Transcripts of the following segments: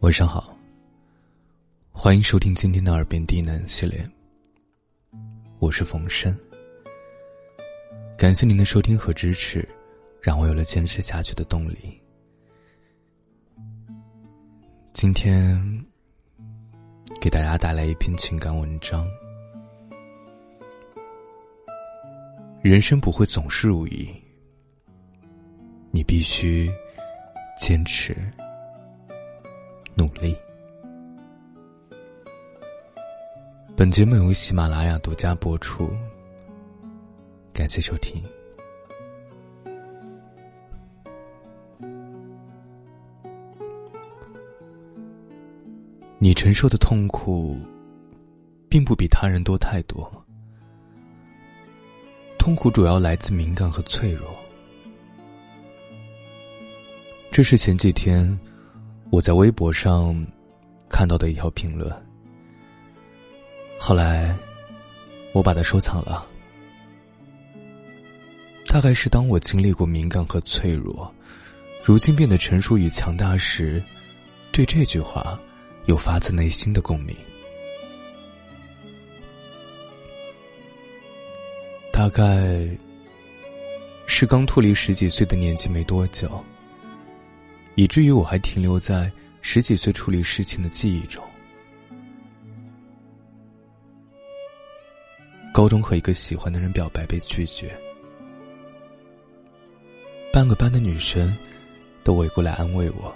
晚上好，欢迎收听今天的耳边低喃系列。我是冯生，感谢您的收听和支持，让我有了坚持下去的动力。今天给大家带来一篇情感文章。人生不会总是如意，你必须坚持。努力。本节目由喜马拉雅独家播出，感谢收听。你承受的痛苦，并不比他人多太多。痛苦主要来自敏感和脆弱。这是前几天。我在微博上看到的一条评论，后来我把它收藏了。大概是当我经历过敏感和脆弱，如今变得成熟与强大时，对这句话有发自内心的共鸣。大概是刚脱离十几岁的年纪没多久。以至于我还停留在十几岁处理事情的记忆中。高中和一个喜欢的人表白被拒绝，半个班的女生都围过来安慰我。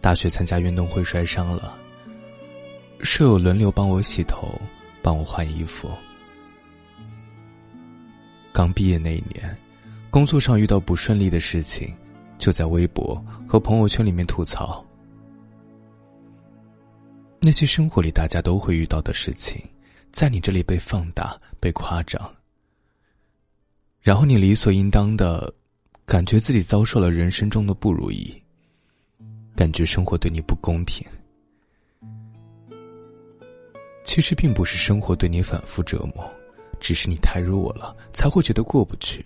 大学参加运动会摔伤了，舍友轮流帮我洗头，帮我换衣服。刚毕业那一年，工作上遇到不顺利的事情。就在微博和朋友圈里面吐槽那些生活里大家都会遇到的事情，在你这里被放大、被夸张，然后你理所应当的感觉自己遭受了人生中的不如意，感觉生活对你不公平。其实并不是生活对你反复折磨，只是你太弱了，才会觉得过不去。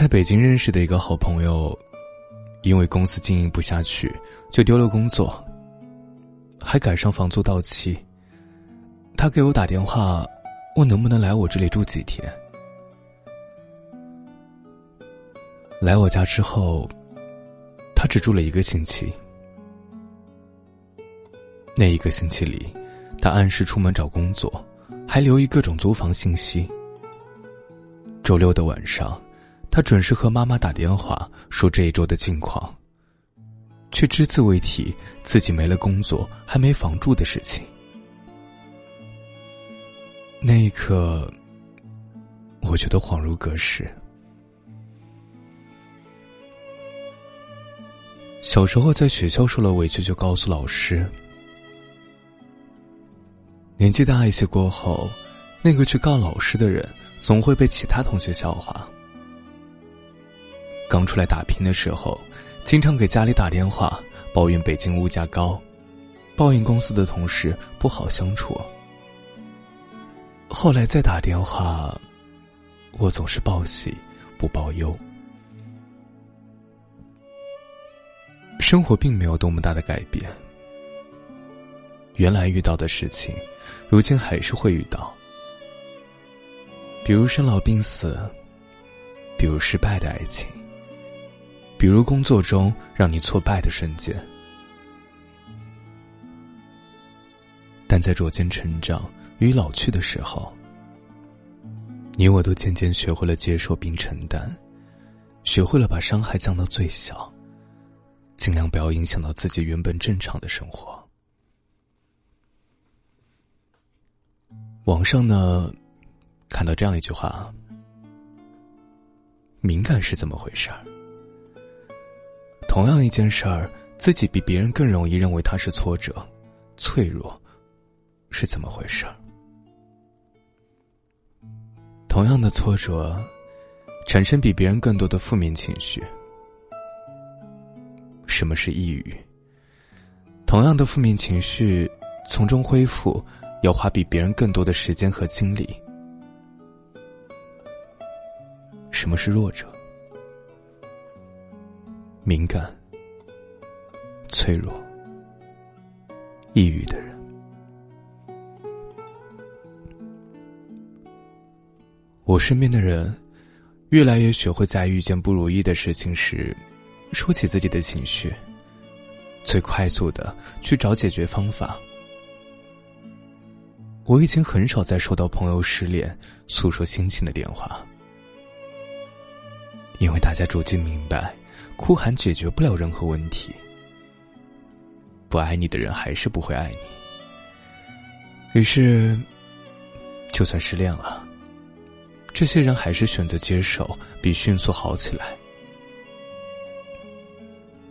在北京认识的一个好朋友，因为公司经营不下去，就丢了工作，还赶上房租到期。他给我打电话，问能不能来我这里住几天。来我家之后，他只住了一个星期。那一个星期里，他按时出门找工作，还留意各种租房信息。周六的晚上。他准时和妈妈打电话说这一周的近况，却只字未提自己没了工作还没房住的事情。那一刻，我觉得恍如隔世。小时候在学校受了委屈就告诉老师，年纪大一些过后，那个去告老师的人总会被其他同学笑话。刚出来打拼的时候，经常给家里打电话抱怨北京物价高，抱怨公司的同事不好相处。后来再打电话，我总是报喜不报忧。生活并没有多么大的改变，原来遇到的事情，如今还是会遇到，比如生老病死，比如失败的爱情。比如工作中让你挫败的瞬间，但在逐渐成长与老去的时候，你我都渐渐学会了接受并承担，学会了把伤害降到最小，尽量不要影响到自己原本正常的生活。网上呢，看到这样一句话：敏感是怎么回事儿？同样一件事儿，自己比别人更容易认为它是挫折、脆弱，是怎么回事儿？同样的挫折，产生比别人更多的负面情绪。什么是抑郁？同样的负面情绪，从中恢复要花比别人更多的时间和精力。什么是弱者？敏感、脆弱、抑郁的人。我身边的人，越来越学会在遇见不如意的事情时，说起自己的情绪，最快速的去找解决方法。我已经很少再收到朋友失恋诉说心情的电话，因为大家逐渐明白，哭喊解决不了任何问题。不爱你的人还是不会爱你，于是，就算失恋了。这些人还是选择接受，比迅速好起来。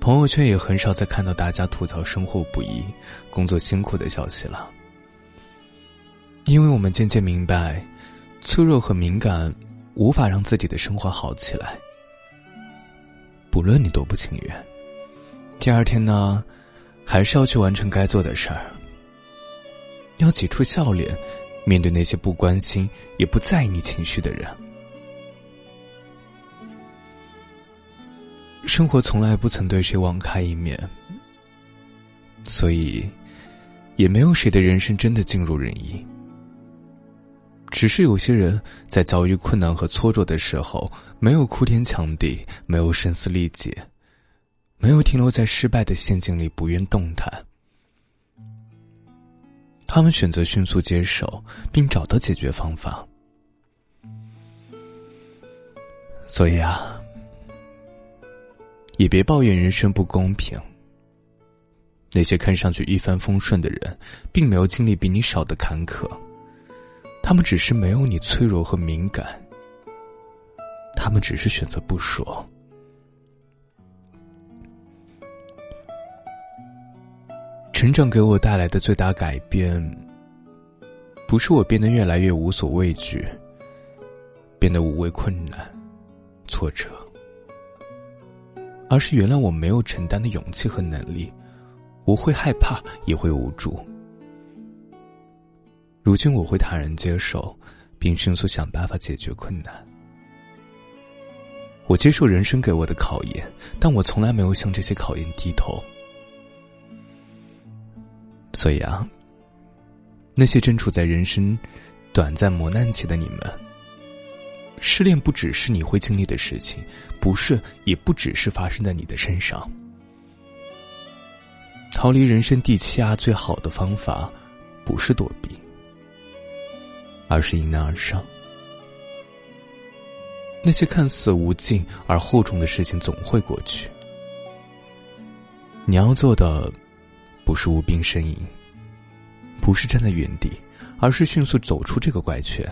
朋友圈也很少再看到大家吐槽生活不易、工作辛苦的消息了，因为我们渐渐明白，脆弱和敏感无法让自己的生活好起来。不论你多不情愿，第二天呢，还是要去完成该做的事儿，要挤出笑脸。面对那些不关心也不在意你情绪的人，生活从来不曾对谁网开一面，所以也没有谁的人生真的尽如人意。只是有些人在遭遇困难和挫折的时候，没有哭天抢地，没有声嘶力竭，没有停留在失败的陷阱里不愿动弹。他们选择迅速接受，并找到解决方法。所以啊，也别抱怨人生不公平。那些看上去一帆风顺的人，并没有经历比你少的坎坷，他们只是没有你脆弱和敏感。他们只是选择不说。成长给我带来的最大改变，不是我变得越来越无所畏惧，变得无畏困难、挫折，而是原来我没有承担的勇气和能力，我会害怕，也会无助。如今我会坦然接受，并迅速想办法解决困难。我接受人生给我的考验，但我从来没有向这些考验低头。所以啊，那些正处在人生短暂磨难期的你们，失恋不只是你会经历的事情，不是，也不只是发生在你的身上。逃离人生第七啊，最好的方法，不是躲避，而是迎难而上。那些看似无尽而厚重的事情，总会过去。你要做的。不是无病呻吟，不是站在原地，而是迅速走出这个怪圈。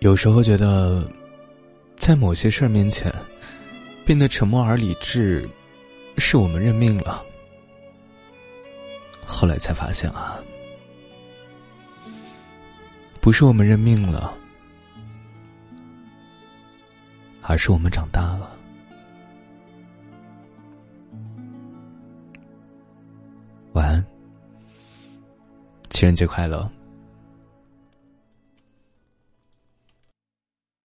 有时候觉得，在某些事儿面前，变得沉默而理智，是我们认命了。后来才发现啊，不是我们认命了，而是我们长大了。晚安，情人节快乐。